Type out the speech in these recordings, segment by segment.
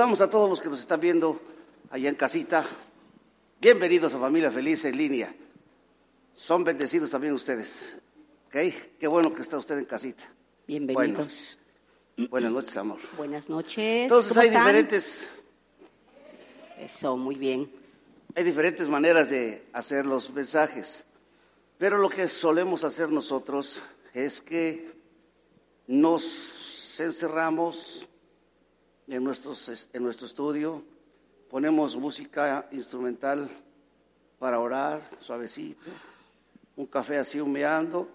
Saludamos a todos los que nos están viendo allá en casita. Bienvenidos a Familia Feliz en línea. Son bendecidos también ustedes. ¿Ok? Qué bueno que está usted en casita. Bienvenidos. buenas noches, amor. Buenas noches. Entonces hay diferentes... Eso, muy bien. Hay diferentes maneras de hacer los mensajes. Pero lo que solemos hacer nosotros es que nos encerramos en, en nuestro estudio, ponemos música instrumental para orar, suavecito, un café así humeando,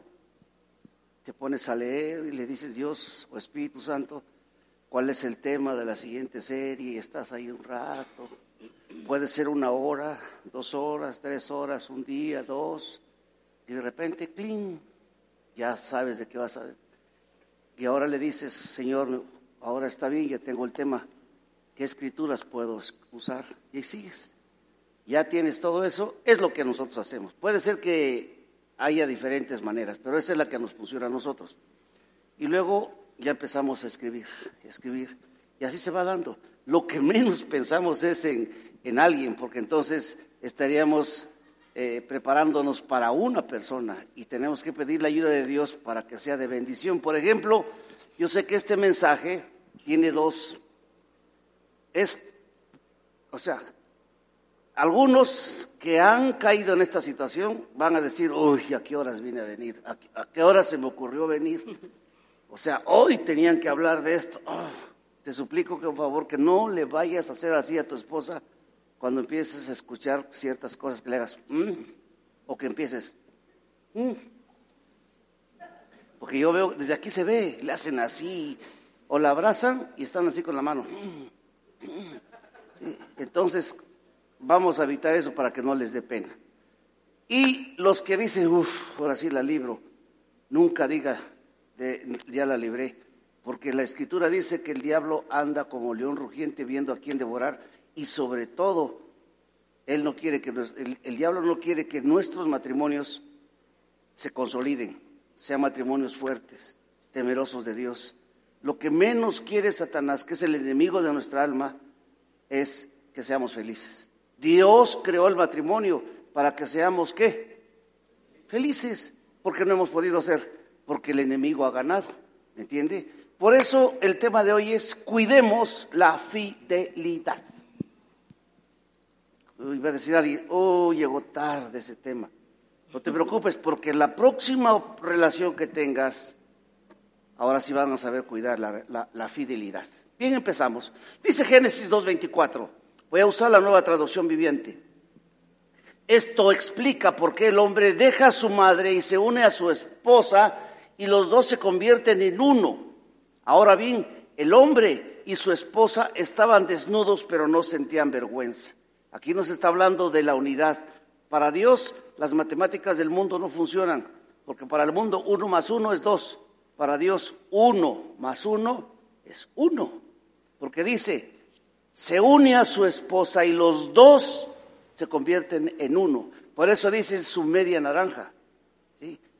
te pones a leer y le dices Dios o Espíritu Santo, cuál es el tema de la siguiente serie estás ahí un rato. Puede ser una hora, dos horas, tres horas, un día, dos, y de repente, ¡cling! Ya sabes de qué vas a... Y ahora le dices, Señor, ahora está bien, ya tengo el tema, ¿qué escrituras puedo usar? Y sigues. Ya tienes todo eso, es lo que nosotros hacemos. Puede ser que haya diferentes maneras, pero esa es la que nos pusiera a nosotros. Y luego ya empezamos a escribir, a escribir, y así se va dando. Lo que menos pensamos es en, en alguien, porque entonces estaríamos eh, preparándonos para una persona y tenemos que pedir la ayuda de Dios para que sea de bendición. Por ejemplo, yo sé que este mensaje tiene dos, es, o sea, algunos que han caído en esta situación van a decir, uy, ¿a qué horas vine a venir? ¿A, qué horas se me ocurrió venir? O sea, hoy tenían que hablar de esto. Ah, te suplico que por favor que no le vayas a hacer así a tu esposa cuando empieces a escuchar ciertas cosas que le hagas, mm", o que empieces, mm". porque yo veo, desde aquí se ve, le hacen así, o la abrazan y están así con la mano. Entonces, vamos a evitar eso para que no les dé pena. Y los que dicen, uff, ahora sí la libro, nunca diga, ya la libré, porque la escritura dice que el diablo anda como león rugiente viendo a quién devorar y sobre todo, él no quiere que el, diablo no quiere que nuestros matrimonios se consoliden, sean matrimonios fuertes, temerosos de Dios. Lo que menos quiere Satanás, que es el enemigo de nuestra alma, es que seamos felices. Dios creó el matrimonio para que seamos qué? Felices, porque no hemos podido ser, porque el enemigo ha ganado, ¿me entiende? Por eso el tema de hoy es cuidemos la fidelidad. Iba a decir alguien, oh, llegó tarde ese tema. No te preocupes, porque la próxima relación que tengas, ahora sí van a saber cuidar la, fidelidad. Bien, empezamos. Dice Génesis 2.24. Voy a usar la nueva traducción viviente. Esto explica por qué el hombre deja a su madre y se une a su esposa y los dos se convierten en uno. Ahora bien, el hombre y su esposa estaban desnudos pero no sentían vergüenza. Aquí nos está hablando de la unidad. Para Dios las matemáticas del mundo no funcionan, porque para el mundo uno más uno es dos. Para Dios uno más uno es uno. Porque dice, se une a su esposa y los dos se convierten en uno. Por eso dice su media naranja,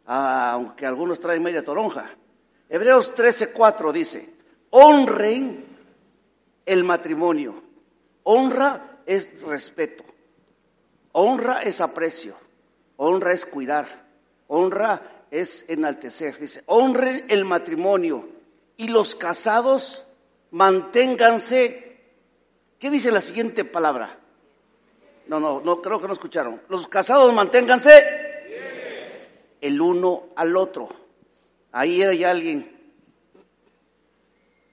aunque algunos traen media toronja. Hebreos 13:4 dice, honren el matrimonio. Honra es respeto, honra es aprecio, honra es cuidar, honra es enaltecer. Dice, honren el matrimonio y los casados manténganse. ¿Qué dice la siguiente palabra? No, no, no, creo que no escucharon. Los casados manténganse el uno al otro. Ahí hay alguien.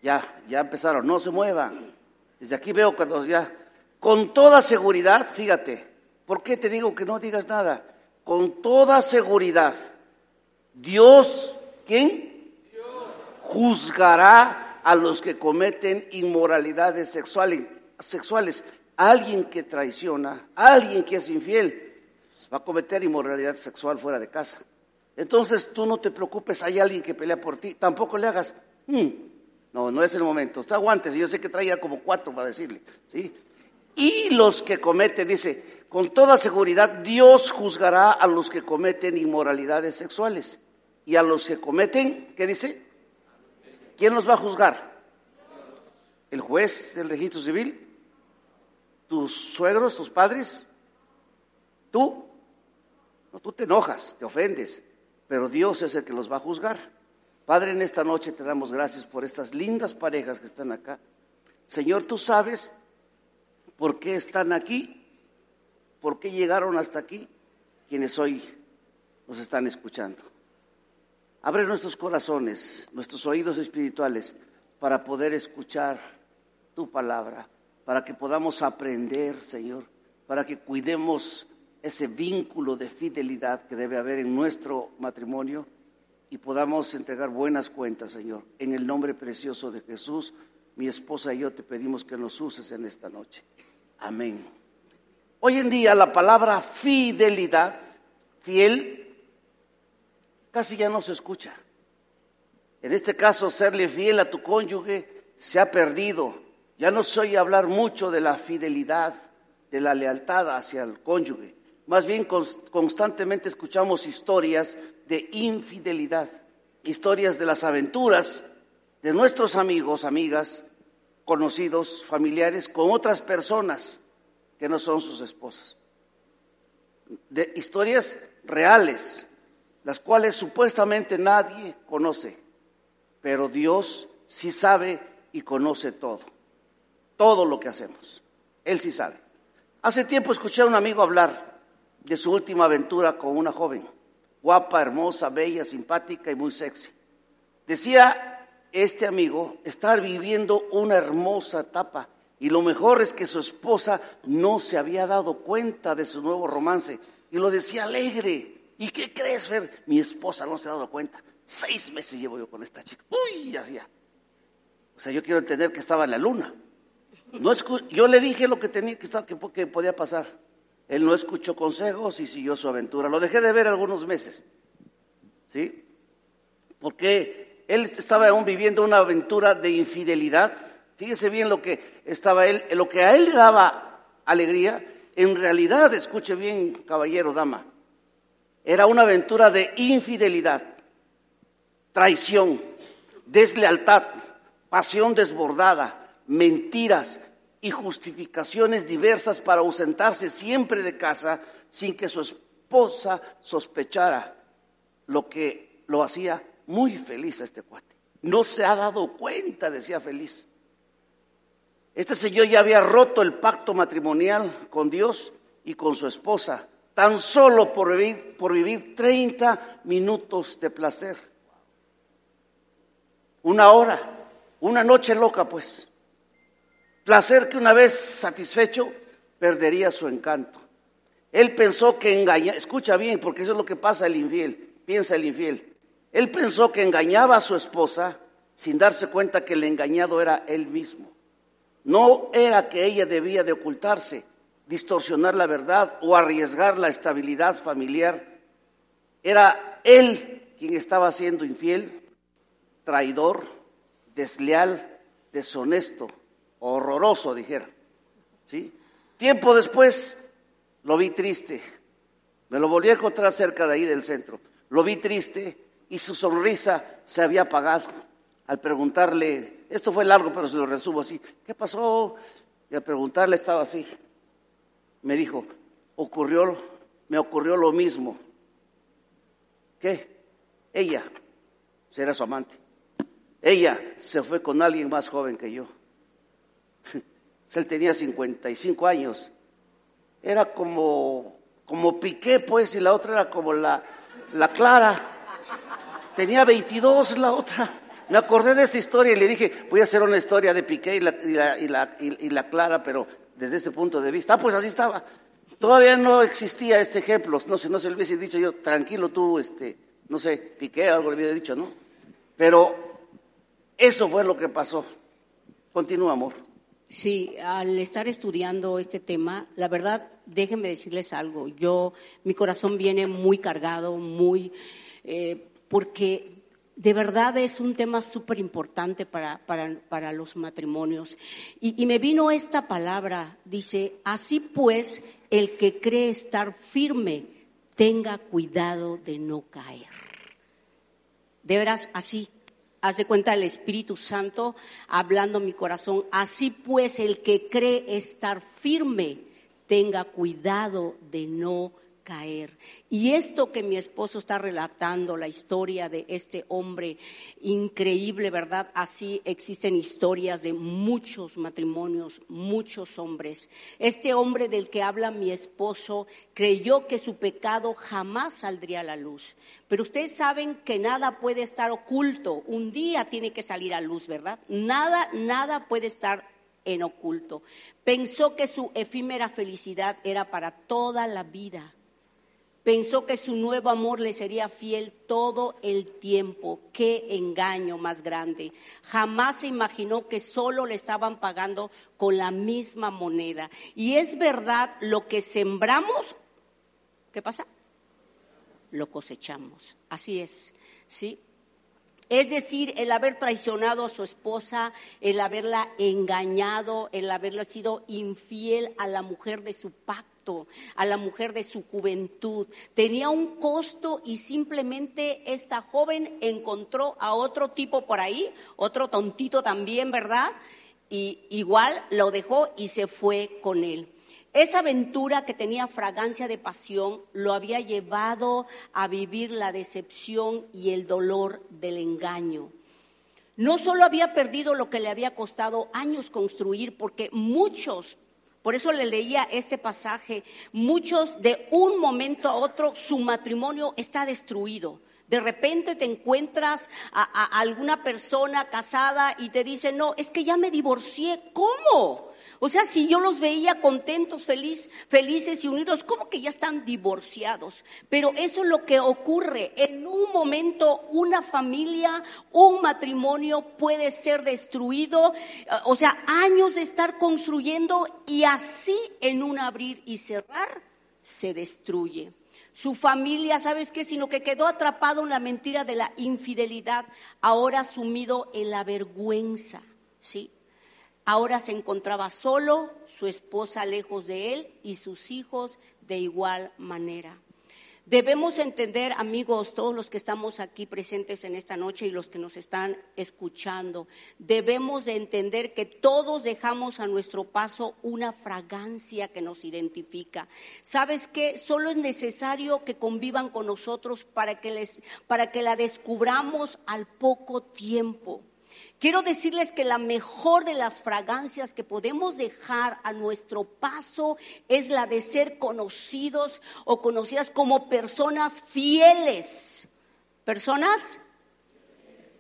Ya, ya empezaron, no se muevan. Desde aquí veo cuando ya con toda seguridad, fíjate, ¿por qué te digo que no digas nada? Con toda seguridad, Dios, ¿quién? Dios. Juzgará a los que cometen inmoralidades sexuales. sexuales. Alguien que traiciona, alguien que es infiel, va a cometer inmoralidad sexual fuera de casa. Entonces tú no te preocupes, hay alguien que pelea por ti, tampoco le hagas, hmm, no, no es el momento, te aguantes, yo sé que traía como cuatro para decirle, ¿sí? y los que cometen, dice, con toda seguridad Dios juzgará a los que cometen inmoralidades sexuales y a los que cometen, ¿qué dice? ¿Quién los va a juzgar? ¿El juez del registro civil? ¿Tus suegros, tus padres? ¿Tú? No, tú te enojas, te ofendes, pero Dios es el que los va a juzgar. Padre, en esta noche te damos gracias por estas lindas parejas que están acá. Señor, tú sabes por qué están aquí, por qué llegaron hasta aquí, quienes hoy nos están escuchando. Abre nuestros corazones, nuestros oídos espirituales, para poder escuchar tu palabra, para que podamos aprender, Señor, para que cuidemos ese vínculo de fidelidad que debe haber en nuestro matrimonio y podamos entregar buenas cuentas, Señor. En el nombre precioso de Jesús, mi esposa y yo te pedimos que nos uses en esta noche. Amén. Hoy en día la palabra fidelidad, fiel, casi ya no se escucha. En este caso, serle fiel a tu cónyuge se ha perdido. Ya no soy hablar mucho de la fidelidad, de la lealtad hacia el cónyuge. Más bien constantemente escuchamos historias de infidelidad, historias de las aventuras de nuestros amigos, amigas, conocidos, familiares, con otras personas que no son sus esposas. De historias reales, las cuales supuestamente nadie conoce, pero Dios sí sabe y conoce todo, todo lo que hacemos. Él sí sabe. Hace tiempo escuché a un amigo hablar de su última aventura con una joven, guapa, hermosa, bella, simpática y muy sexy. Decía este amigo estar viviendo una hermosa etapa y lo mejor es que su esposa no se había dado cuenta de su nuevo romance y lo decía alegre. ¿Y qué crees, Fer? Mi esposa no se ha dado cuenta. Seis meses llevo yo con esta chica. Uy, hacía. O sea, yo quiero entender que estaba en la luna. No yo le dije lo que tenía que, estar, que podía pasar. Él no escuchó consejos y siguió su aventura. Lo dejé de ver algunos meses. ¿Sí? Porque él estaba aún viviendo una aventura de infidelidad. Fíjese bien lo que estaba él, lo que a él le daba alegría, en realidad, escuche bien, caballero, dama, era una aventura de infidelidad, traición, deslealtad, pasión desbordada, mentiras, y justificaciones diversas para ausentarse siempre de casa sin que su esposa sospechara lo que lo hacía muy feliz a este cuate. No se ha dado cuenta, decía feliz. Este señor ya había roto el pacto matrimonial con Dios y con su esposa, tan solo por vivir, por vivir 30 minutos de placer. Una hora, una noche loca pues. Placer que una vez satisfecho perdería su encanto. Él pensó que engañaba, escucha bien, porque eso es lo que pasa el infiel, piensa el infiel. Él pensó que engañaba a su esposa sin darse cuenta que el engañado era él mismo. No era que ella debía de ocultarse, distorsionar la verdad o arriesgar la estabilidad familiar. Era él quien estaba siendo infiel, traidor, desleal, deshonesto horroroso, dijera. ¿Sí? Tiempo después lo vi triste. Me lo volví a encontrar cerca de ahí del centro. Lo vi triste y su sonrisa se había apagado. Al preguntarle, esto fue largo, pero se lo resumo así, ¿qué pasó? Y al preguntarle estaba así. Me dijo, ocurrió, me ocurrió lo mismo. ¿Qué? Ella, será su amante. Ella se fue con alguien más joven que yo. Él tenía 55 años. Era como, como Piqué, pues, y la otra era como la, la Clara. Tenía 22 la otra. Me acordé de esa historia y le dije, voy a hacer una historia de Piqué y la, Clara, pero desde ese punto de vista. Ah, pues así estaba. Todavía no existía este ejemplo. No sé, no se lo hubiese dicho yo, tranquilo tú, este, no sé, Piqué, algo le hubiera dicho, ¿no? Pero eso fue lo que pasó. Continúa, amor. Sí, al estar estudiando este tema, la verdad, déjenme decirles algo. Yo, mi corazón viene muy cargado, muy, eh, porque de verdad es un tema súper importante para, para, para, los matrimonios. Y, me vino esta palabra, dice, así pues, el que cree estar firme, tenga cuidado de no caer. De veras, así, hace cuenta el Espíritu Santo hablando mi corazón. Así pues, el que cree estar firme, tenga cuidado de no caer. Y esto que mi esposo está relatando, la historia de este hombre increíble, ¿verdad? Así existen historias de muchos matrimonios, muchos hombres. Este hombre del que habla mi esposo creyó que su pecado jamás saldría a la luz. Pero ustedes saben que nada puede estar oculto. Un día tiene que salir a luz, ¿verdad? Nada, nada puede estar en oculto. Pensó que su efímera felicidad era para toda la vida Pensó que su nuevo amor le sería fiel todo el tiempo. Qué engaño más grande. Jamás se imaginó que solo le estaban pagando con la misma moneda. Y es verdad, lo que sembramos, ¿qué pasa? Lo cosechamos. Así es, ¿sí? Es decir, el haber traicionado a su esposa, el haberla engañado, el haberle sido infiel a la mujer de su pacto a la mujer de su juventud. Tenía un costo y simplemente esta joven encontró a otro tipo por ahí, otro tontito también, ¿verdad? Y igual lo dejó y se fue con él. Esa aventura que tenía fragancia de pasión lo había llevado a vivir la decepción y el dolor del engaño. No solo había perdido lo que le había costado años construir, porque muchos por eso le leía este pasaje. Muchos de un momento a otro su matrimonio está destruido. De repente te encuentras a, a, alguna persona casada y te dice, no, es que ya me divorcié. ¿Cómo? O sea, si yo los veía contentos, feliz, felices y unidos, ¿cómo que ya están divorciados? Pero eso es lo que ocurre. En un momento una familia, un matrimonio puede ser destruido, eh, o sea, años de estar construyendo y así en un abrir y cerrar se destruye. Su familia, ¿sabes qué? Sino que quedó atrapado en la mentira de la infidelidad, ahora sumido en la vergüenza, ¿sí? Ahora se encontraba solo, su esposa lejos de él y sus hijos de igual manera. Debemos entender, amigos, todos los que estamos aquí presentes en esta noche y los que nos están escuchando, debemos de entender que todos dejamos a nuestro paso una fragancia que nos identifica. ¿Sabes qué? Solo es necesario que convivan con nosotros para que, les, para que la descubramos al poco tiempo. Quiero decirles que la mejor de las fragancias que podemos dejar a nuestro paso es la de ser conocidos o conocidas como personas fieles. Personas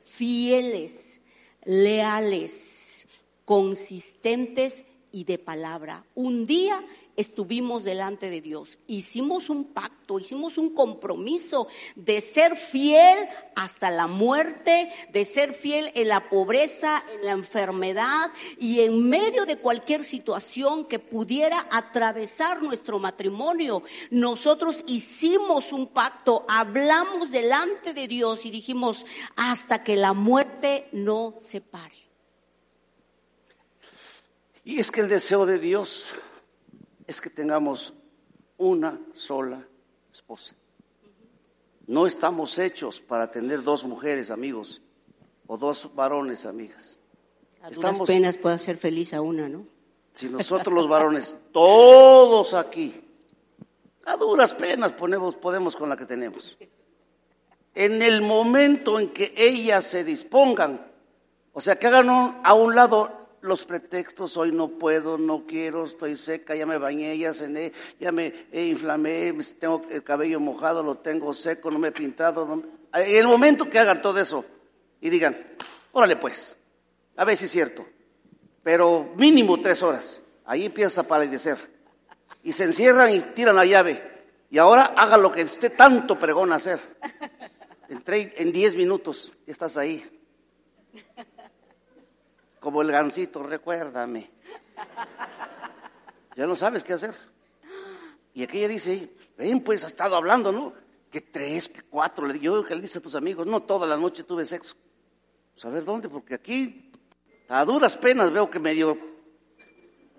fieles, leales, consistentes y de palabra. Un día estuvimos delante de Dios. Hicimos un pacto, hicimos un compromiso de ser fiel hasta la muerte, de ser fiel en la pobreza, en la enfermedad y en medio de cualquier situación que pudiera atravesar nuestro matrimonio. Nosotros hicimos un pacto, hablamos delante de Dios y dijimos hasta que la muerte no separe. Y es que el deseo de Dios es que tengamos una sola esposa. No estamos hechos para tener dos mujeres, amigos, o dos varones, amigas. A estamos, penas puede hacer feliz a una, ¿no? Si nosotros los varones, todos aquí, a duras penas ponemos, podemos con la que tenemos. En el momento en que ellas se dispongan, o sea, que hagan a un lado los pretextos, hoy no puedo, no quiero, estoy seca, ya me bañé, ya cené, ya me inflamé, tengo el cabello mojado, lo tengo seco, no me he pintado. En el momento que hagan todo eso y digan, órale pues, a ver si es cierto, pero mínimo tres horas, ahí empieza a palidecer. Y se encierran y tiran la llave. Y ahora haga lo que usted tanto pregona hacer. Entré en diez minutos, estás ahí como el gansito, recuérdame. Ya no sabes qué hacer. Y aquella dice, ven pues, ha estado hablando, ¿no? Que tres, que cuatro. Le digo, yo que le dice a tus amigos, no, toda la noche tuve sexo. Saber dónde, porque aquí a duras penas veo que medio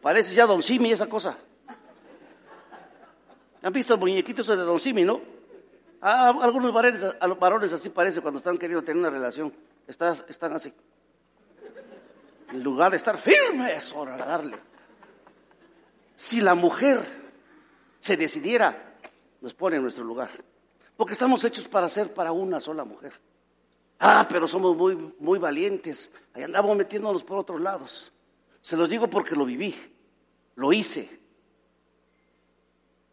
parece ya Don Simi esa cosa. ¿Han visto el muñequitos de Don Simi, no? A algunos varones, a los varones así parece cuando están queriendo tener una relación. están así. En lugar de estar firmes, darle. Si la mujer se decidiera, nos pone en nuestro lugar. Porque estamos hechos para ser para una sola mujer. Ah, pero somos muy, muy valientes. Ahí andamos metiéndonos por otros lados. Se los digo porque lo viví, lo hice.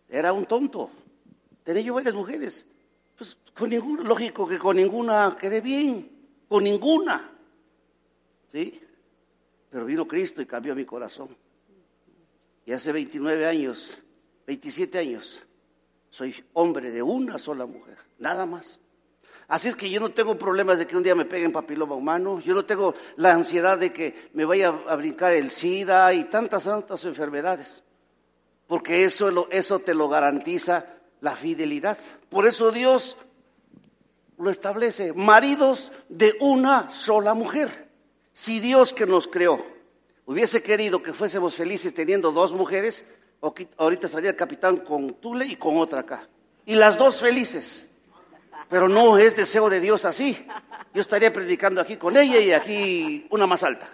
Era un tonto. Tenía yo varias mujeres. Pues con ninguna, lógico que con ninguna quedé bien, con ninguna. ¿Sí? Pero vino Cristo y cambió mi corazón. Y hace 29 años, 27 años, soy hombre de una sola mujer, nada más. Así es que yo no tengo problemas de que un día me peguen papiloma humano, yo no tengo la ansiedad de que me vaya a brincar el SIDA y tantas, tantas enfermedades, porque eso, eso te lo garantiza la fidelidad. Por eso Dios lo establece, maridos de una sola mujer. Si Dios que nos creó hubiese querido que fuésemos felices teniendo dos mujeres, ahorita estaría el capitán con Tule y con otra acá. Y las dos felices. Pero no es deseo de Dios así. Yo estaría predicando aquí con ella y aquí una más alta.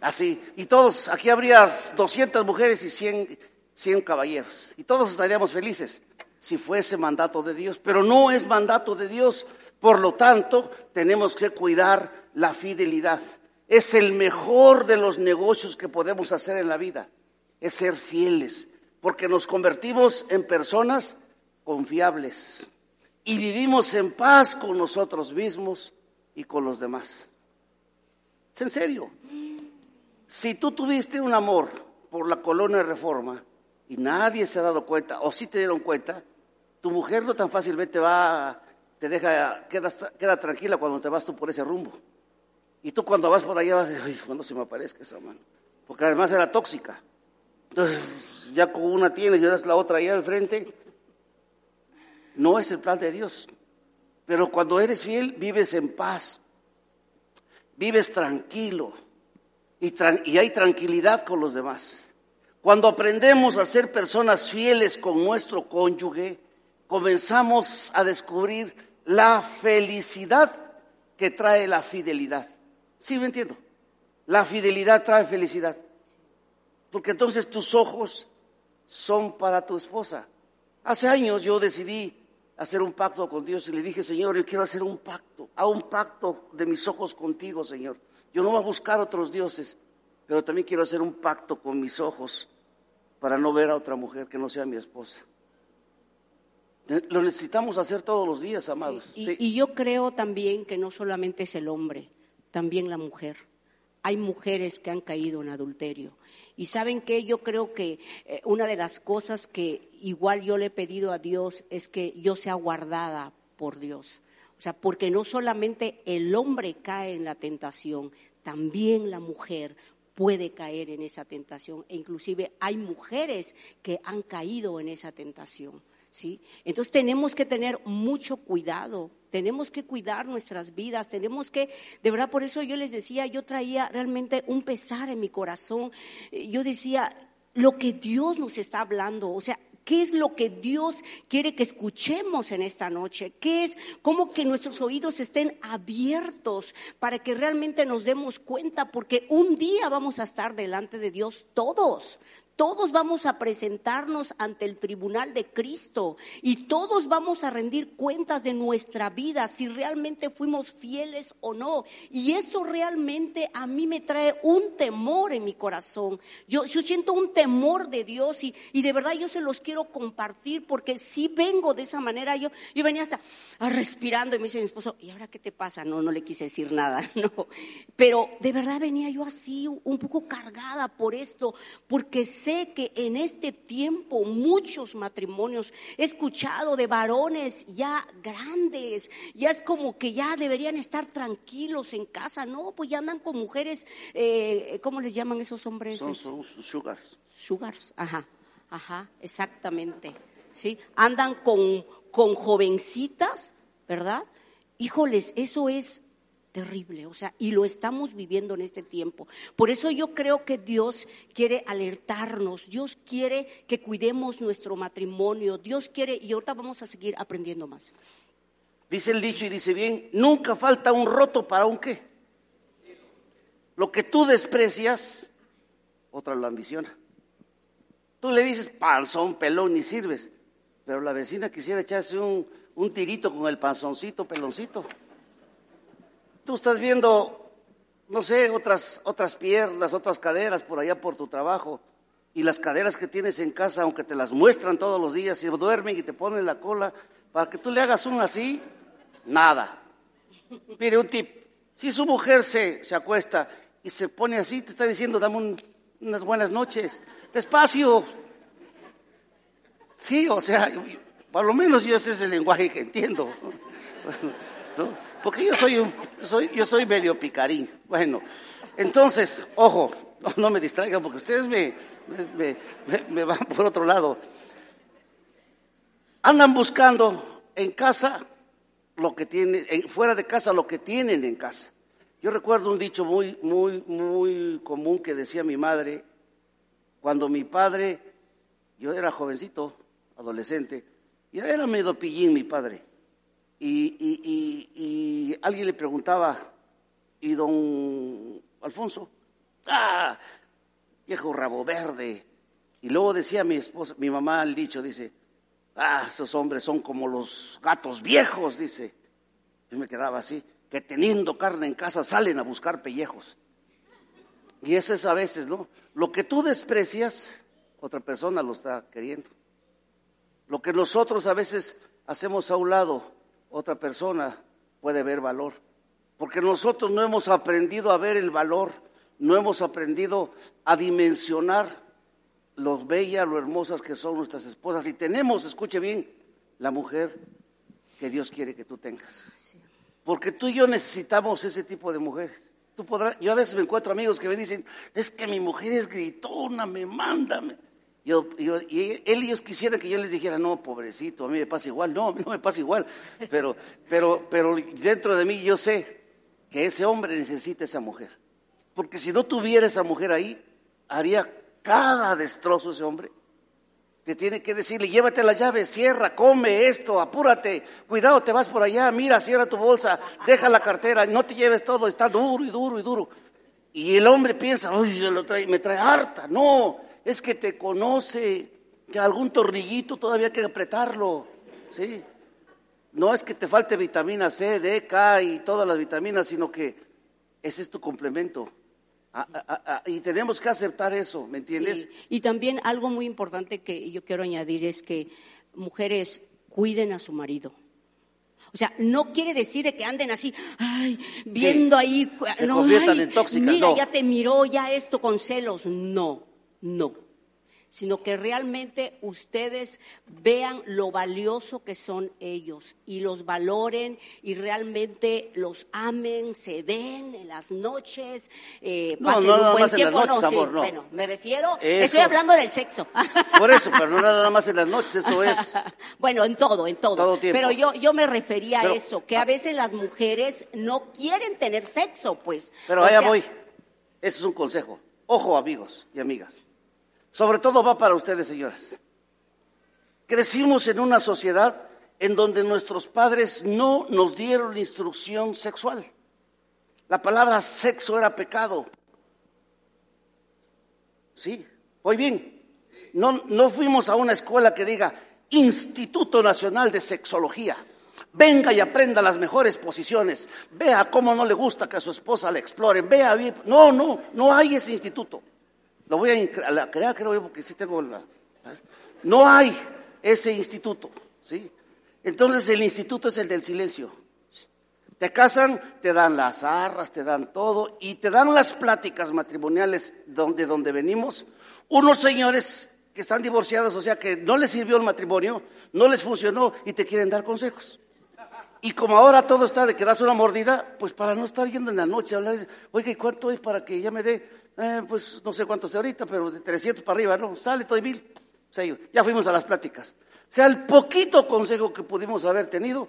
Así. Y todos, aquí habría 200 mujeres y 100, 100 caballeros. Y todos estaríamos felices si fuese mandato de Dios. Pero no es mandato de Dios. Por lo tanto, tenemos que cuidar la fidelidad. Es el mejor de los negocios que podemos hacer en la vida. Es ser fieles. Porque nos convertimos en personas confiables y vivimos en paz con nosotros mismos y con los demás. Es en serio. Si tú tuviste un amor por la colonia de reforma y nadie se ha dado cuenta, o si te dieron cuenta, tu mujer no tan fácilmente va, te deja, queda, queda tranquila cuando te vas tú por ese rumbo. Y tú cuando vas por allá vas a decir, ay, cuando se me aparezca esa mano. Porque además era tóxica. Entonces, ya con una tienes y das la otra allá al frente, no es el plan de Dios. Pero cuando eres fiel, vives en paz, vives tranquilo y, y, hay tranquilidad con los demás. Cuando aprendemos a ser personas fieles con nuestro cónyuge, comenzamos a descubrir la felicidad que trae la fidelidad. ¿Sí me entiendo? La fidelidad trae felicidad. Porque entonces tus ojos son para tu esposa. Hace años yo decidí hacer un pacto con Dios y le dije, Señor, yo quiero hacer un pacto, a un pacto de mis ojos contigo, Señor. Yo no voy a buscar otros dioses, pero también quiero hacer un pacto con mis ojos para no ver a otra mujer que no sea mi esposa. Lo necesitamos hacer todos los días, amados. y yo creo también que no solamente es el hombre, también la mujer hay mujeres que han caído en adulterio. Y saben que yo creo que eh, una de las cosas que igual yo le he pedido a Dios es que yo sea guardada por Dios. O sea, porque no solamente el hombre cae en la tentación, también la mujer puede caer en esa tentación. E inclusive hay mujeres que han caído en esa tentación. Entonces tenemos que tener mucho cuidado, tenemos que cuidar nuestras vidas, tenemos que, de verdad, por eso yo les decía, yo traía realmente un pesar en mi corazón, eh, yo decía, lo que Dios nos está hablando, o sea, ¿Qué es lo que Dios quiere que escuchemos en esta noche? ¿Qué es cómo que nuestros oídos estén abiertos para que realmente nos demos cuenta? Porque un día vamos a estar delante de Dios todos. Todos vamos a presentarnos ante el tribunal de Cristo y todos vamos a rendir cuentas de nuestra vida, si realmente fuimos fieles o no. Y eso realmente a mí me trae un temor en mi corazón. Yo, yo siento un temor de Dios y, y, de verdad yo se los quiero compartir porque si vengo de esa manera, yo, yo venía hasta respirando y me dice mi esposo, ¿y ahora qué te pasa? No, no le quise decir nada, no. Pero de verdad venía yo así, un poco cargada por esto, porque sé que en este tiempo muchos matrimonios, he escuchado de varones ya grandes, ya es como que ya deberían estar tranquilos en casa, no, pues ya andan con mujeres, eh, ¿cómo les llaman esos hombres? Son, son sugars. Sugars, ajá, ajá, exactamente, ¿sí? Andan con, con jovencitas, ¿verdad? Híjoles, eso es terrible, o sea, y lo estamos viviendo en este tiempo. Por eso yo creo que Dios quiere alertarnos, Dios quiere que cuidemos nuestro matrimonio, Dios quiere, y ahorita vamos a seguir aprendiendo más. Dice el dicho y dice bien, nunca falta un roto para un qué. Lo que tú desprecias, otra lo ambiciona. Tú le dices panzón, pelón, ni sirves. Pero la vecina quisiera echarse un, un tirito con el panzoncito, peloncito. Tú estás viendo, no sé, otras, otras piernas, otras caderas por allá por tu trabajo. Y las caderas que tienes en casa, aunque te las muestran todos los días, y duermen y te ponen la cola, para que tú le hagas un así, nada. Mire, un tip. Si su mujer se, se acuesta y se pone así, te está diciendo, dame unas buenas noches. Despacio. Sí, o sea, por lo menos yo ese es el lenguaje que entiendo. Porque yo soy, un, soy, yo soy medio picarín. Bueno, entonces, ojo, no, me distraigan porque ustedes me, me, me, van por otro lado. Andan buscando en casa lo que tienen, fuera de casa lo que tienen en casa. Yo recuerdo un dicho muy, muy, muy común que decía mi madre, cuando mi padre, yo era jovencito, adolescente, y era medio pillín mi padre, y, alguien le preguntaba, ¿y don Alfonso? ¡Ah! Viejo rabo verde. Y luego decía mi esposa, mi mamá el dicho, dice, ah, esos hombres son como los gatos viejos, dice. Yo me quedaba así, que teniendo carne en casa salen a buscar pellejos. Y eso es a veces, ¿no? Lo que tú desprecias, otra persona lo está queriendo. Lo que nosotros a veces hacemos a un lado, otra persona puede ver valor. Porque nosotros no hemos aprendido a ver el valor, no hemos aprendido a dimensionar lo bellas, lo hermosas que son nuestras esposas. Y tenemos, escuche bien, la mujer que Dios quiere que tú tengas. Porque tú y yo necesitamos ese tipo de mujeres. Tú podrás, yo a veces me encuentro amigos que me dicen, es que mi mujer es gritona, me manda. Yo, y ellos quisieran que yo les dijera, no, pobrecito, a mí me pasa igual. No, a mí no me pasa igual. Pero, pero, pero dentro de mí yo sé que ese hombre necesita esa mujer. Porque si no tuviera esa mujer ahí, haría cada destrozo ese hombre. Te tiene que decirle, llévate la llave, cierra, come esto, apúrate, cuidado, te vas por allá, mira, cierra tu bolsa, deja la cartera, no te lleves todo, está duro y duro y duro. Y el hombre piensa, uy, lo trae, me trae harta. No, es que te conoce, que algún tornillito todavía hay que apretarlo, ¿sí? No es que te falte vitamina C, D, K y todas las vitaminas, sino que ese es tu complemento. Ah, ah, ah, y tenemos que aceptar eso, ¿me entiendes? Y también algo muy importante que yo quiero añadir es que mujeres cuiden a su marido. O sea, no quiere decir que anden así, ay, viendo ahí, no, ay, mira, ya te miró, ya esto con celos. No, no sino que realmente ustedes vean lo valioso que son ellos y los valoren y realmente los amen, se den en las noches, eh, pasen un buen tiempo. no, Bueno, me refiero, estoy hablando del sexo. Por eso, pero no nada más en las noches, eso es. bueno, en todo, en todo. Pero yo, yo me refería a eso, que a veces las mujeres no quieren tener sexo, pues. Pero allá voy. Ese es un consejo. Ojo, amigos y amigas. Sobre todo va para ustedes, señoras. Crecimos en una sociedad en donde nuestros padres no nos dieron instrucción sexual. La palabra sexo era pecado. ¿Sí? Hoy bien, no, no fuimos a una escuela que diga Instituto Nacional de Sexología. Venga y aprenda las mejores posiciones. Vea cómo no le gusta que a su esposa le exploren. Vea, no, no, no hay ese instituto. Lo voy a crear, creo porque sí tengo. No hay ese instituto, ¿sí? Entonces el instituto es el del silencio. Te casan, te dan las arras, te dan todo y te dan las pláticas matrimoniales donde, donde venimos. Unos señores que están divorciados, o sea que no les sirvió el matrimonio, no les funcionó y te quieren dar consejos. Y como ahora todo está de que das una mordida, pues para no estar yendo en la noche a hablar, oiga, ¿y cuánto es para que ella me dé? Eh, pues no sé cuánto sea ahorita, pero de 300 para arriba, ¿no? Sale todo mil. O sea, ya fuimos a las pláticas. O sea, el poquito consejo que pudimos haber tenido,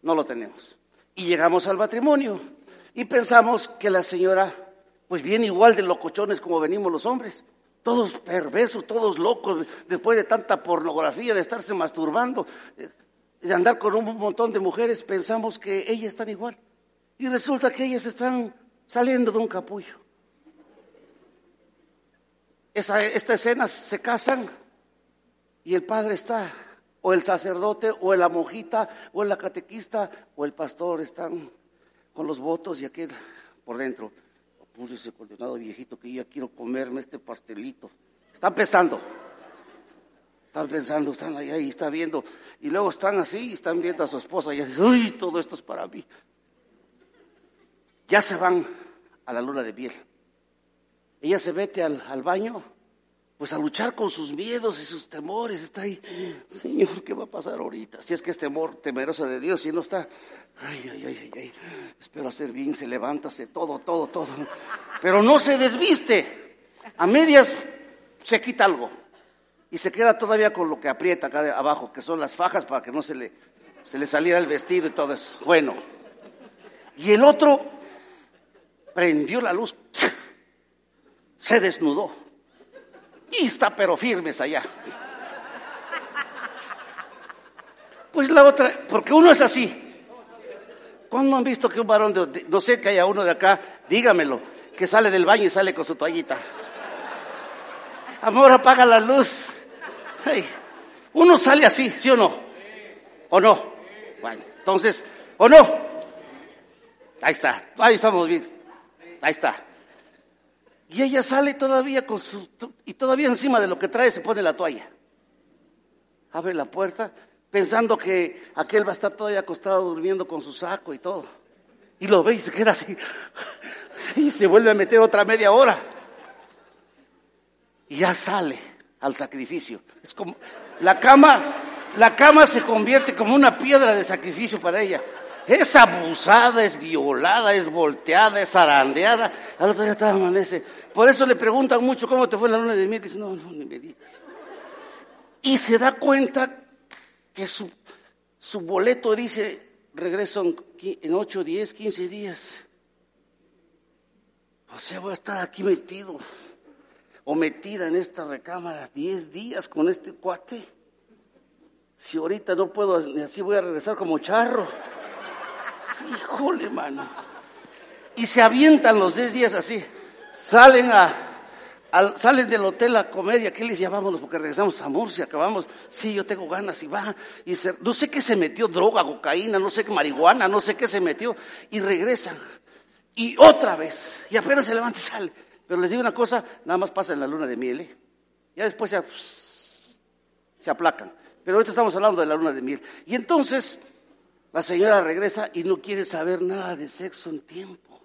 no lo tenemos. Y llegamos al matrimonio y pensamos que la señora, pues viene igual de locochones como venimos los hombres. Todos perversos, todos locos, después de tanta pornografía, de estarse masturbando. de andar con un montón de mujeres, pensamos que ellas están igual. Y resulta que ellas están saliendo de un capullo. Esta escena se casan y el padre está, o el sacerdote, o la monjita, o la catequista, o el pastor están con los votos y aquel por dentro. Puse ese condenado viejito que ya quiero comerme este pastelito. Están pensando. Están pensando, están ahí, ahí, está viendo. Y luego están así y están viendo a su esposa y dicen, uy, todo esto es para mí. Ya se van a la luna de miel. Ella se mete al, al baño, pues a luchar con sus miedos y sus temores. Está ahí, Señor, ¿qué va a pasar ahorita? Si es que es temor temeroso de Dios, si no está, ay, ay, ay, ay, espero hacer bien, se levanta, se todo, todo, todo. Pero no se desviste. A medias se quita algo y se queda todavía con lo que aprieta acá de abajo, que son las fajas para que no se le, se le saliera el vestido y todo eso. Bueno, y el otro prendió la luz, se desnudó y está pero firmes allá. Pues la otra, porque uno es así. ¿Cuándo han visto que un varón, de, no sé que haya uno de acá, dígamelo, que sale del baño y sale con su toallita? Amor, apaga la luz. uno sale así, ¿sí o no? ¿O no? Bueno, entonces, ¿o no? Ahí está, ahí estamos bien. Ahí está. Y ella sale todavía con su... Y todavía encima de lo que trae se pone la toalla. Abre la puerta pensando que aquel va a estar todavía acostado durmiendo con su saco y todo. Y lo ve y se queda así. Y se vuelve a meter otra media hora y ya sale al sacrificio. Es como la cama, la cama se convierte como una piedra de sacrificio para ella. Es abusada, es violada, es volteada, es arandeada. Al otro día está amanece. Por eso le preguntan mucho cómo te fue la luna de miel. Dice, no, no, ni me digas. Y se da cuenta que su, su boleto dice regreso en, en 8, 10, 15 días. O sea, voy a estar aquí metido o metida en esta recámara 10 días con este cuate. Si ahorita no puedo, ni así voy a regresar como charro. Híjole, mano. Y se avientan los 10 días así. Salen a, salen del hotel a comer y aquí les llamámonos porque regresamos a Murcia, acabamos, sí, yo tengo ganas y va, y no sé qué se metió, droga, cocaína, no sé qué, marihuana, no sé qué se metió, y regresan. Y otra vez, y apenas se levanta y sale. Pero les digo una cosa, nada más pasa en la luna de miel. ¿eh? Ya después se, se aplacan. Pero ahorita estamos hablando de la luna de miel. Y entonces la señora regresa y no quiere saber nada de sexo en tiempo.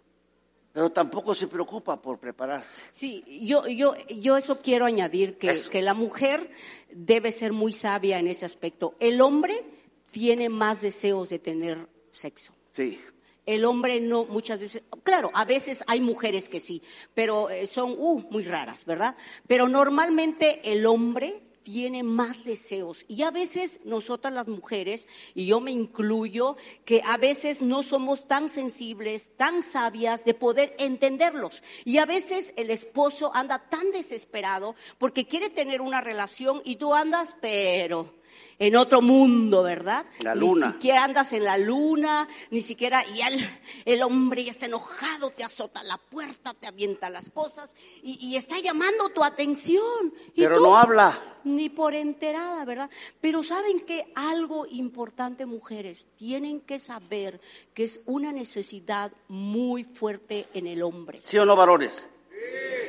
Pero tampoco se preocupa por prepararse. Sí, yo, yo, yo eso quiero añadir, que, que la mujer debe ser muy sabia en ese aspecto. El hombre tiene más deseos de tener sexo. Sí. El hombre no, muchas veces, claro, a veces hay mujeres que sí, pero eh, son uh, muy raras, ¿verdad? Pero normalmente el hombre tiene más deseos. Y a veces nosotras las mujeres, y yo me incluyo, que a veces no somos tan sensibles, tan sabias de poder entenderlos. Y a veces el esposo anda tan desesperado porque quiere tener una relación y tú andas, pero en otro mundo, ¿verdad? La luna. Ni siquiera andas en la luna, ni siquiera, y el, el hombre ya está enojado, te azota la puerta, te avienta las cosas y, está llamando tu atención. Pero no habla. Ni por enterada, ¿verdad? Pero saben que algo importante, mujeres, tienen que saber que es una necesidad muy fuerte en el hombre. ¿Sí o no, varones?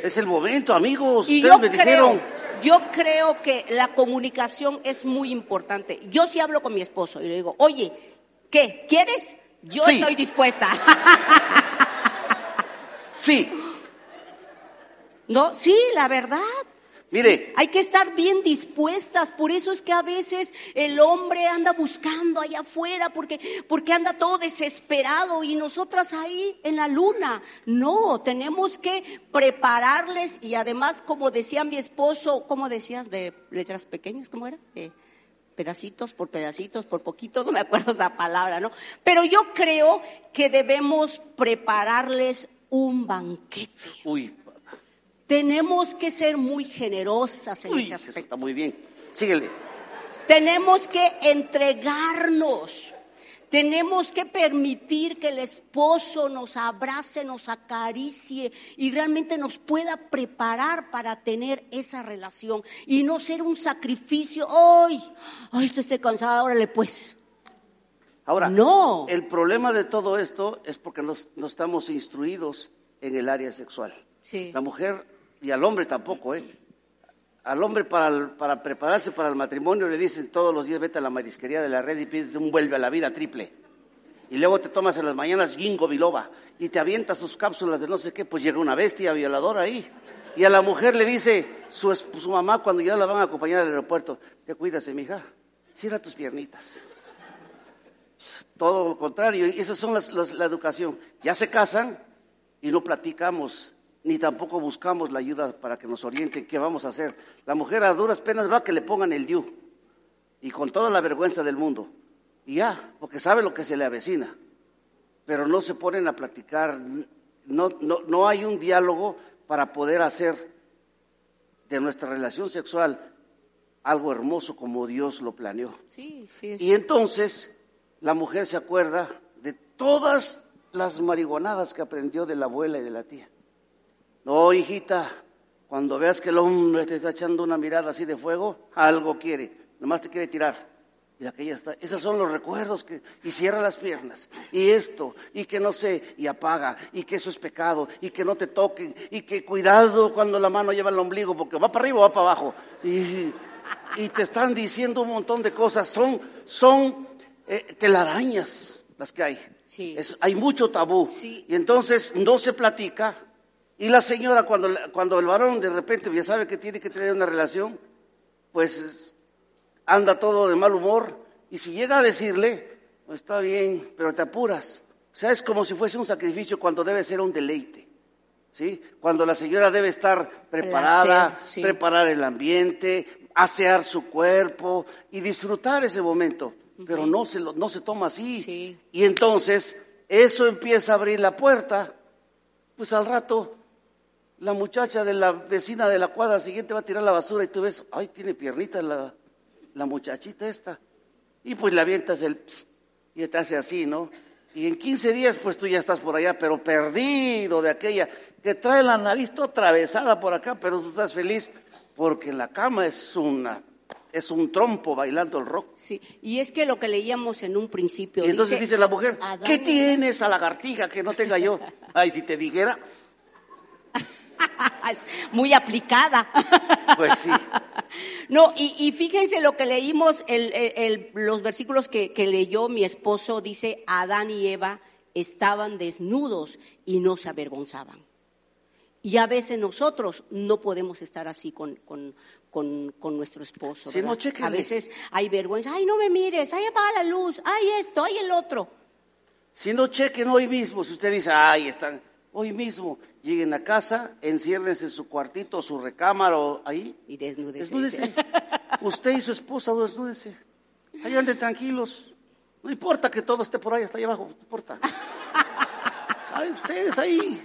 Es el momento, amigos. Ustedes me dijeron yo creo que la comunicación es muy importante. Yo sí hablo con mi esposo y le digo, oye, ¿qué? ¿Quieres? Yo estoy dispuesta. sí. No, sí, la verdad. Mire. hay que estar bien dispuestas. Por eso es que a veces el hombre anda buscando allá afuera porque, porque anda todo desesperado y nosotras ahí en la luna. No, tenemos que prepararles y además, como decía mi esposo, ¿cómo decías? De letras pequeñas, ¿cómo era? pedacitos por pedacitos, por poquito, no me acuerdo esa palabra, ¿no? Pero yo creo que debemos prepararles un banquete. Uy, tenemos que ser muy generosas en ese aspecto. Está muy bien. Síguele. Tenemos que entregarnos. Tenemos que permitir que el esposo nos abrace, nos acaricie y realmente nos pueda preparar para tener esa relación y no ser un sacrificio. ¡Ay! ¡Ay, estoy cansada! Órale, pues. Ahora, no. el problema de todo esto es porque no, estamos instruidos en el área sexual. Sí. La mujer y al hombre tampoco, ¿eh? Al hombre para, para prepararse para el matrimonio le dicen todos los días vete a la marisquería de la red y pide un vuelve a la vida triple. Y luego te tomas en las mañanas ginkgo biloba y te avientas sus cápsulas de no sé qué, pues llega una bestia violadora ahí. Y a la mujer le dice su, su mamá cuando ya la van a acompañar al aeropuerto, te cuídase, mija, cierra tus piernitas. Todo lo contrario, y esas son las, la educación. Ya se casan y no platicamos ni tampoco buscamos la ayuda para que nos orienten qué vamos a hacer. La mujer a duras penas va a que le pongan el diu y con toda la vergüenza del mundo. Y ya, porque sabe lo que se le avecina. Pero no se ponen a platicar, no, no, no hay un diálogo para poder hacer de nuestra relación sexual algo hermoso como Dios lo planeó. Sí, sí, Y entonces la mujer se acuerda de todas las marihuanadas que aprendió de la abuela y de la tía. No, hijita, cuando veas que el hombre te está echando una mirada así de fuego, algo quiere, nomás te quiere tirar. Y aquella está, esos son los recuerdos que, y cierra las piernas, y esto, y que no sé, y apaga, y que eso es pecado, y que no te toquen, y que cuidado cuando la mano lleva el ombligo, porque va para arriba o va para abajo. Y, te están diciendo un montón de cosas, son, son eh, telarañas las que hay. Sí. hay mucho tabú. Sí. Y entonces no se platica, y la señora, cuando, cuando el varón de repente ya sabe que tiene que tener una relación, pues anda todo de mal humor. Y si llega a decirle, pues está bien, pero te apuras. O sea, es como si fuese un sacrificio cuando debe ser un deleite. ¿Sí? Cuando la señora debe estar preparada, preparar el ambiente, asear su cuerpo y disfrutar ese momento. Pero no se, no se toma así. Y entonces eso empieza a abrir la puerta. Pues al rato la muchacha de la vecina de la cuadra siguiente va a tirar la basura y tú ves, ay, tiene piernitas la, la muchachita esta. Y pues le avientas el y te hace así, ¿no? Y en 15 días, pues tú ya estás por allá, pero perdido de aquella que trae la nariz toda atravesada por acá, pero tú estás feliz porque la cama es una es un trompo bailando el rock. Sí, y es que lo que leíamos en un principio. Y entonces dice, la mujer, ¿qué tienes a lagartija que no tenga yo? Ay, si te dijera. Muy aplicada. Pues sí. No, y, fíjense lo que leímos, los versículos que, leyó mi esposo, dice, Adán y Eva estaban desnudos y no se avergonzaban. Y a veces nosotros no podemos estar así con, nuestro esposo. a veces hay vergüenza, ay, no me mires, ay, apaga la luz, ay, esto, ay, el otro. Si no chequen hoy mismo, si usted dice, ay, están, hoy mismo lleguen a casa, enciérrense en su cuartito, su recámara o ahí. Y desnúdese. Desnúdese. Usted y su esposa, desnúdese. Ahí anden tranquilos. No importa que todo esté por ahí, hasta ahí abajo, no importa. Ay, ustedes ahí.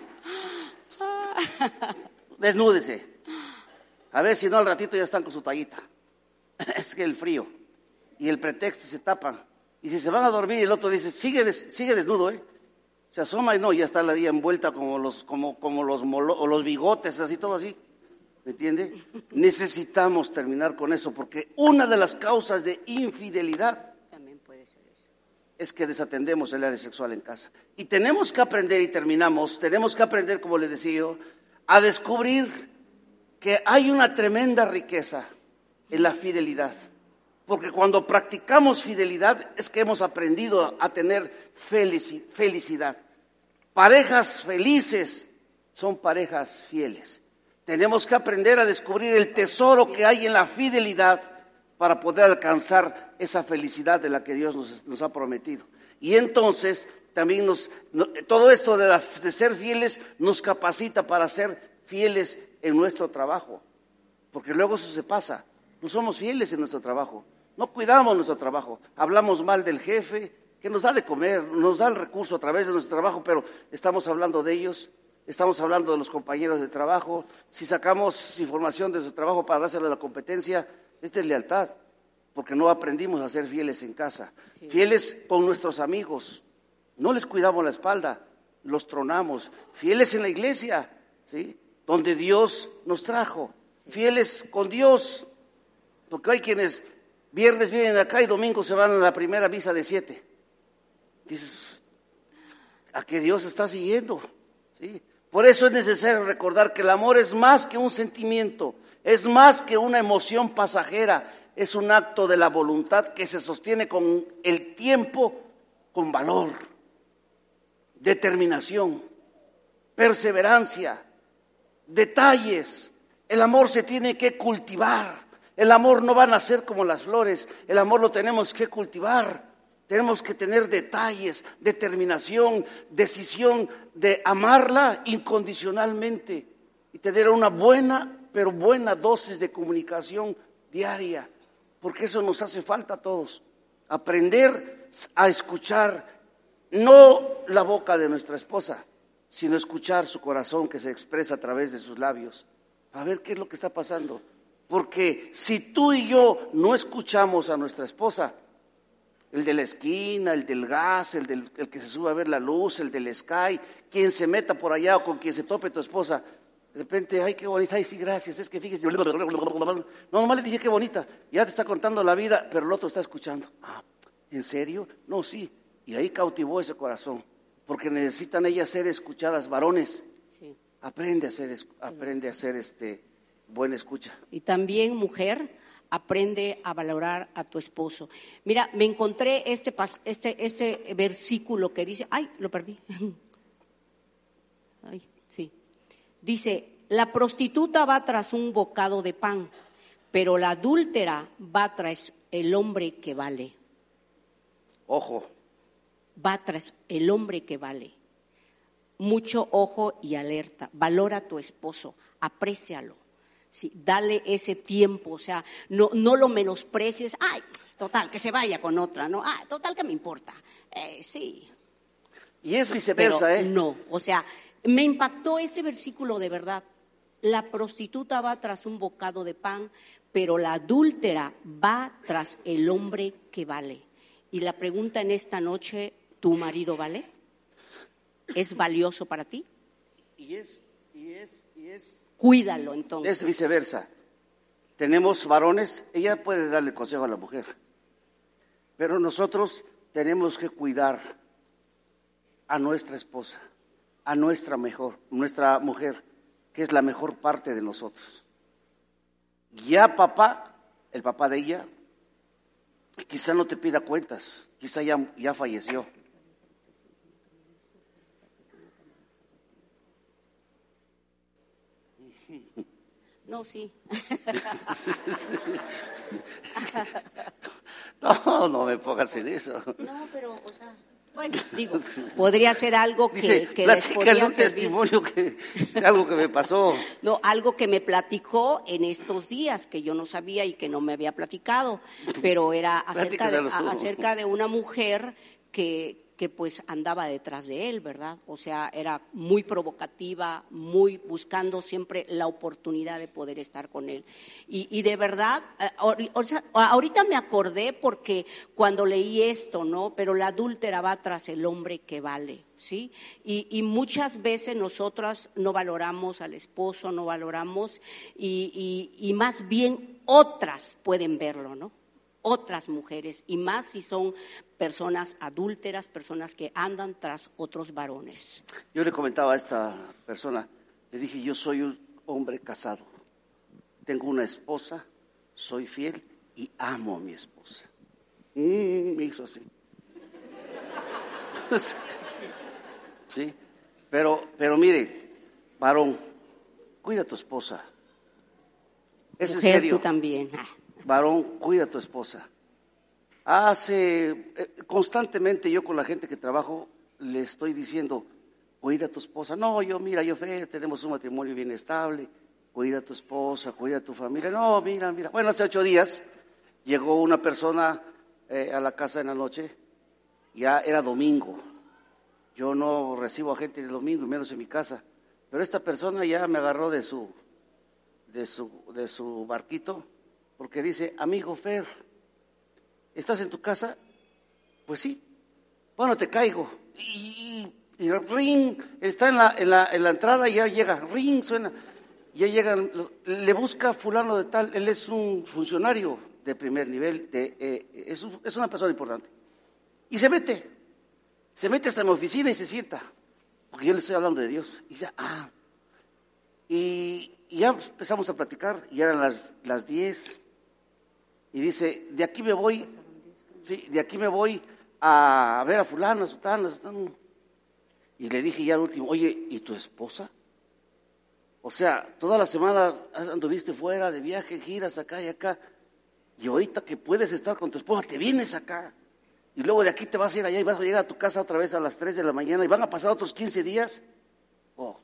Desnúdese. A ver si no al ratito ya están con su tallita. Es que el frío y el pretexto se tapan. Y si se van a dormir, el otro dice, sigue, sigue desnudo, ¿eh? Se asoma y no, ya está la día envuelta como los, como, como los, o los bigotes, así todo así. ¿Me entiende? Necesitamos terminar con eso porque una de las causas de infidelidad es que desatendemos el área sexual en casa. Y tenemos que aprender, y terminamos, tenemos que aprender, como le decía yo, a descubrir que hay una tremenda riqueza en la fidelidad. Porque cuando practicamos fidelidad es que hemos aprendido a tener felicidad. Parejas felices son parejas fieles. Tenemos que aprender a descubrir el tesoro que hay en la fidelidad para poder alcanzar esa felicidad de la que Dios nos, ha prometido. Y entonces también nos, todo esto de, de ser fieles nos capacita para ser fieles en nuestro trabajo. Porque luego eso se pasa. No somos fieles en nuestro trabajo, no cuidamos nuestro trabajo, hablamos mal del jefe, que nos da de comer, nos da el recurso a través de nuestro trabajo, pero estamos hablando de ellos, estamos hablando de los compañeros de trabajo, si sacamos información de su trabajo para dársela a la competencia, es deslealtad. porque no aprendimos a ser fieles en casa, fieles con nuestros amigos, no les cuidamos la espalda, los tronamos, fieles en la iglesia, ¿sí? donde Dios nos trajo, fieles con Dios, porque hay quienes viernes vienen acá y domingo se van a la primera misa de siete. Dices, ¿a qué Dios está siguiendo? ¿Sí? Por eso es necesario recordar que el amor es más que un sentimiento, es más que una emoción pasajera, es un acto de la voluntad que se sostiene con el tiempo, con valor, determinación, perseverancia, detalles. El amor se tiene que cultivar. El amor no va a nacer como las flores, el amor lo tenemos que cultivar. Tenemos que tener detalles, determinación, decisión de amarla incondicionalmente y tener una buena, pero buena dosis de comunicación diaria, porque eso nos hace falta a todos. Aprender a escuchar no la boca de nuestra esposa, sino escuchar su corazón que se expresa a través de sus labios. A ver qué es lo que está pasando. Porque si tú y yo no escuchamos a nuestra esposa, el de la esquina, el del gas, el, del, que se sube a ver la luz, el del sky, quien se meta por allá o con quien se tope tu esposa. De repente, ay, qué bonita, ay, sí, gracias, es que fíjese. No, nomás le dije qué bonita, ya te está contando la vida, pero el otro está escuchando. Ah, ¿en serio? No, sí. Y ahí cautivó ese corazón, porque necesitan ellas ser escuchadas, varones. Sí. Aprende a ser, aprende a ser este, buena escucha. Y también, mujer, aprende a valorar a tu esposo. Mira, me encontré este, este, este versículo que dice, ay, lo perdí. Ay, sí. Dice, la prostituta va tras un bocado de pan, pero la adúltera va tras el hombre que vale. Ojo. Va tras el hombre que vale. Mucho ojo y alerta. Valora a tu esposo, aprécialo Sí, dale ese tiempo, o sea, no, no lo menosprecies, ay, total, que se vaya con otra, ¿no? Ah, total, que me importa. Eh, sí. Y es viceversa, ¿eh? No, o sea, me impactó ese versículo de verdad. La prostituta va tras un bocado de pan, pero la adúltera va tras el hombre que vale. Y la pregunta en esta noche, ¿tu marido vale? ¿Es valioso para ti? Y es, y es, y es Cuídalo entonces. Es viceversa. Tenemos varones, ella puede darle consejo a la mujer, pero nosotros tenemos que cuidar a nuestra esposa, a nuestra mejor, nuestra mujer, que es la mejor parte de nosotros. Ya papá, el papá de ella, quizá no te pida cuentas, quizá ya, ya falleció. No, sí. no, no me pongas en eso. No, pero, o sea, bueno, digo, podría ser algo que, Dice, que les podría un testimonio que, de algo que me pasó. No, algo que me platicó en estos días que yo no sabía y que no me había platicado, pero era acerca, de, acerca de una mujer que, que pues andaba detrás de él, ¿verdad? O sea, era muy provocativa, muy buscando siempre la oportunidad de poder estar con él. Y, de verdad, eh, o sea, ahorita me acordé porque cuando leí esto, ¿no? Pero la adúltera va tras el hombre que vale, ¿sí? Y, y muchas veces nosotras no valoramos al esposo, no valoramos, y, y más bien otras pueden verlo, ¿no? Otras mujeres y más si son personas adúlteras, personas que andan tras otros varones. Yo le comentaba a esta persona, le dije, yo soy un hombre casado, tengo una esposa, soy fiel y amo a mi esposa. Mm, me hizo así. sí, pero, pero mire, varón, cuida a tu esposa. Es en serio. tú también varón, cuida a tu esposa. Hace, eh, constantemente yo con la gente que trabajo le estoy diciendo, cuida a tu esposa. No, yo, mira, yo fe, tenemos un matrimonio bien estable, cuida a tu esposa, cuida a tu familia. No, mira, mira. Bueno, hace ocho días llegó una persona eh, a la casa en la noche, ya era domingo. Yo no recibo a gente el domingo, menos en mi casa. Pero esta persona ya me agarró de su, de su, de su barquito porque dice, amigo Fer, ¿Estás en tu casa? Pues sí. Bueno, te caigo. Y, ring, está en la, en, la, en la entrada y ya llega, ring, suena. Ya llegan, le busca fulano de tal, él es un funcionario de primer nivel, de, eh, es, es una persona importante. Y se mete, se mete hasta mi oficina y se sienta, porque yo le estoy hablando de Dios. Y ya, ah. Y, ya empezamos a platicar, y eran las, las 10. Y dice, de aquí me voy, sí, de aquí me voy a ver a fulano, a sutano, Y le dije ya al último, oye, ¿y tu esposa? O sea, toda la semana anduviste fuera de viaje, giras acá y acá. Y ahorita que puedes estar con tu esposa, te vienes acá. Y luego de aquí te vas a ir allá y vas a llegar a tu casa otra vez a las 3 de la mañana y van a pasar otros 15 días. Oh,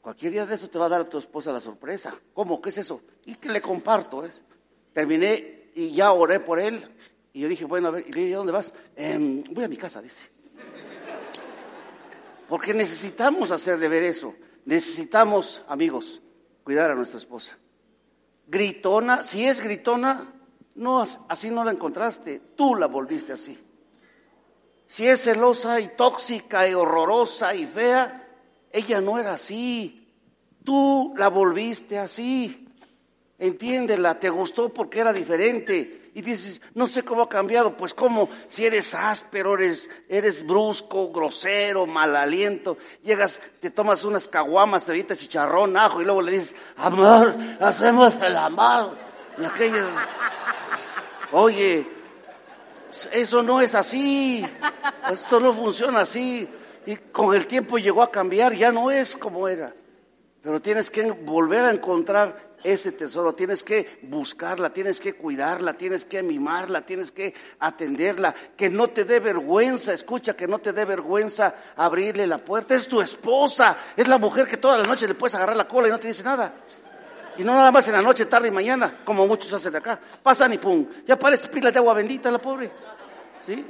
cualquier día de eso te va a dar a tu esposa la sorpresa. ¿Cómo? ¿Qué es eso? Y que le comparto. ¿es? Terminé y ya oré por él. Y yo dije, bueno, a ver, ¿y dije, ¿dónde vas? Em, voy a mi casa, dice. Porque necesitamos hacerle ver eso. Necesitamos, amigos, cuidar a nuestra esposa. Gritona, si es gritona, no, así no la encontraste, tú la volviste así. Si es celosa y tóxica y horrorosa y fea, ella no era así. Tú la volviste así. Entiéndela, te gustó porque era diferente. Y dices, no sé cómo ha cambiado. Pues cómo, si eres áspero, eres, eres brusco, grosero, mal aliento. Llegas, te tomas unas caguamas, te chicharrón, ajo, y luego le dices, amor, hacemos el amor. Y aquello, oye, eso no es así. Esto no funciona así. Y con el tiempo llegó a cambiar, ya no es como era. Pero tienes que volver a encontrar ese tesoro, tienes que buscarla, tienes que cuidarla, tienes que mimarla, tienes que atenderla, que no te dé vergüenza, escucha, que no te dé vergüenza abrirle la puerta. Es tu esposa, es la mujer que toda la noche le puedes agarrar la cola y no te dice nada. Y no nada más en la noche, tarde y mañana, como muchos hacen de acá. Pasan y pum, ya parece pila de agua bendita la pobre. ¿Sí?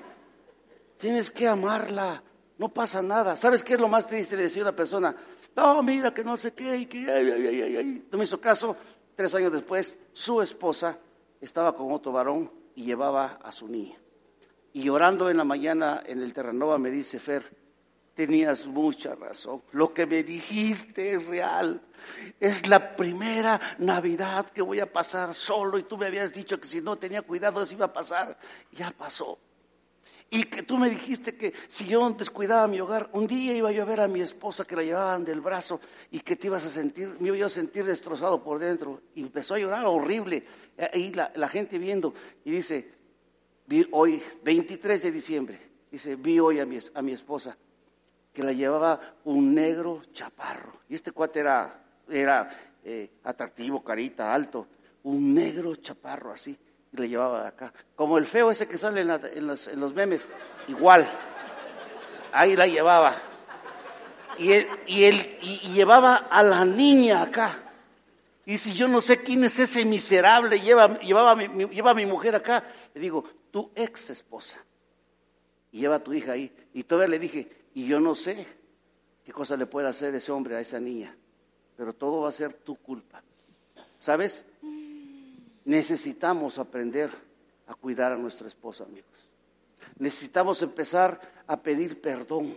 Tienes que amarla, no pasa nada. ¿Sabes qué es lo más triste de decir a una persona? No, mira que no sé qué, y que. No me hizo caso. Tres años después, su esposa estaba con otro varón y llevaba a su niña. Y llorando en la mañana en el Terranova me dice, Fer, tenías mucha razón. Lo que me dijiste es real. Es la primera Navidad que voy a pasar solo y tú me habías dicho que si no tenía cuidado eso iba a pasar. Ya pasó. Y que tú me dijiste que si yo descuidaba mi hogar, un día iba yo a ver a mi esposa que la llevaban del brazo y que te ibas a sentir, me iba a sentir destrozado por dentro. Y empezó a llorar horrible. Ahí la, la gente viendo y dice, vi hoy, 23 de diciembre, dice, vi hoy a mi, a mi esposa que la llevaba un negro chaparro. Y este cuate era, era eh, atractivo, carita, alto, un negro chaparro así le llevaba de acá. Como el feo ese que sale en, los, memes, igual. Ahí la llevaba. Y, él, y, él, y, llevaba a la niña acá. Y si yo no sé quién es ese miserable, lleva, llevaba mi, lleva a mi mujer acá. Le digo, tu ex esposa. Y lleva a tu hija ahí. Y todavía le dije, y yo no sé qué cosa le puede hacer ese hombre a esa niña. Pero todo va a ser tu culpa. ¿Sabes? Necesitamos aprender a cuidar a nuestra esposa, amigos. Necesitamos empezar a pedir perdón,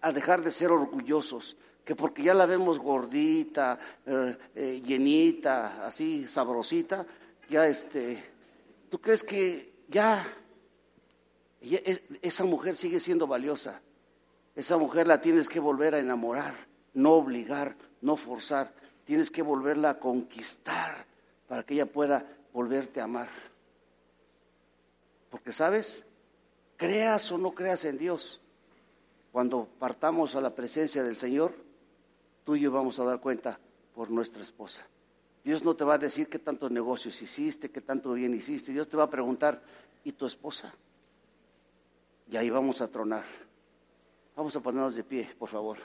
a, dejar de ser orgullosos, que porque ya la vemos gordita, eh, eh, llenita, así sabrosita, ya este, ¿tú crees que ya esa mujer sigue siendo valiosa? Esa mujer la tienes que volver a enamorar, no obligar, no forzar, tienes que volverla a conquistar para que ella pueda volverte a amar. Porque, ¿sabes? Creas o no creas en Dios, cuando partamos a la presencia del Señor, tú y yo vamos a dar cuenta por nuestra esposa. Dios no te va a decir qué tantos negocios hiciste, qué tanto bien hiciste. Dios te va a preguntar, ¿y tu esposa? Y ahí vamos a tronar. Vamos a ponernos de pie, por favor.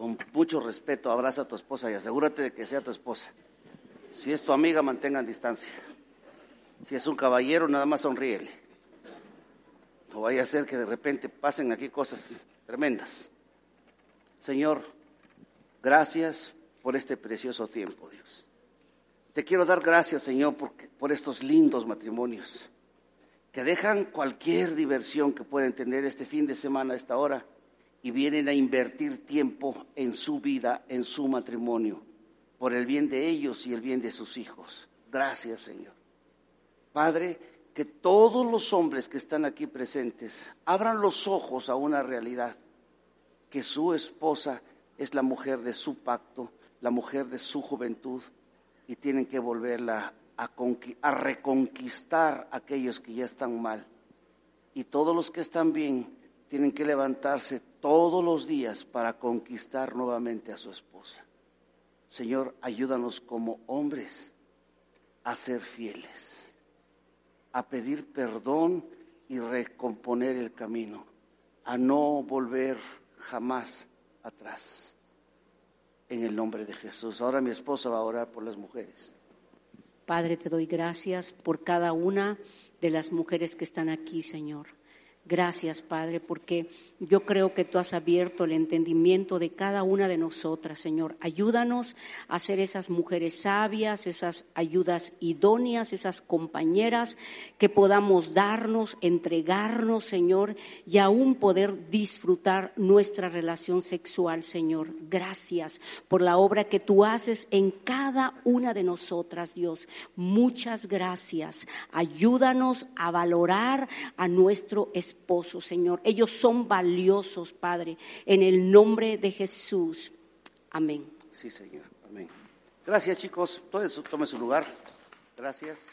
Con mucho respeto, abraza a tu esposa y asegúrate de que sea tu esposa. Si es tu amiga, mantengan distancia. Si es un caballero, nada más sonríele. No vaya a ser que de repente pasen aquí cosas tremendas. Señor, gracias por este precioso tiempo, Dios. Te quiero dar gracias, Señor, por, estos lindos matrimonios que dejan cualquier diversión que pueden tener este fin de semana a esta hora y vienen a invertir tiempo en su vida, en su matrimonio, por el bien de ellos y el bien de sus hijos. Gracias, Señor. Padre, que todos los hombres que están aquí presentes abran los ojos a una realidad, que su esposa es la mujer de su pacto, la mujer de su juventud, y tienen que volverla a, reconquistar a aquellos que ya están mal. Y todos los que están bien tienen que levantarse todos los días para conquistar nuevamente a su esposa. Señor, ayúdanos como hombres a ser fieles, a pedir perdón y recomponer el camino, a no volver jamás atrás. En el nombre de Jesús. Ahora mi esposa va a orar por las mujeres. Padre, te doy gracias por cada una de las mujeres que están aquí, Señor. Gracias, Padre, porque yo creo que tú has abierto el entendimiento de cada una de nosotras, Señor. Ayúdanos a ser esas mujeres sabias, esas ayudas idóneas, esas compañeras que podamos darnos, entregarnos, Señor, y aún poder disfrutar nuestra relación sexual, Señor. Gracias por la obra que tú haces en cada una de nosotras, Dios. Muchas gracias. Ayúdanos a valorar a nuestro Espíritu esposo, Señor. Ellos son valiosos, Padre, en el nombre de Jesús. Amén. Sí, Señor. Amén. Gracias, chicos. Tome su lugar. Gracias.